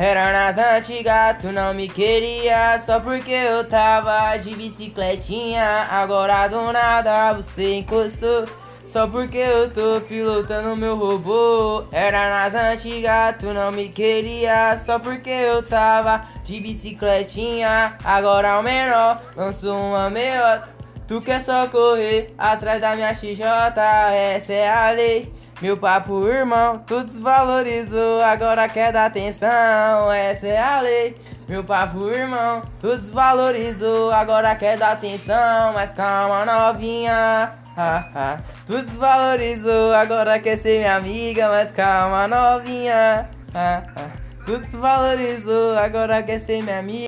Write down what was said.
Era nas antigas, tu não me queria Só porque eu tava de bicicletinha. Agora do nada você encostou Só porque eu tô pilotando meu robô. Era nas antigas, tu não me queria Só porque eu tava de bicicletinha. Agora o menor lançou uma meiota Tu quer só correr atrás da minha XJ Essa é a lei meu papo, irmão, tu desvalorizou, agora quer dar atenção, essa é a lei. Meu papo, irmão, tu desvalorizou, agora quer dar atenção, mas calma, novinha. Ha, ha. Tu desvalorizou, agora quer ser minha amiga, mas calma, novinha. Ha, ha. Tu desvalorizou, agora quer ser minha amiga.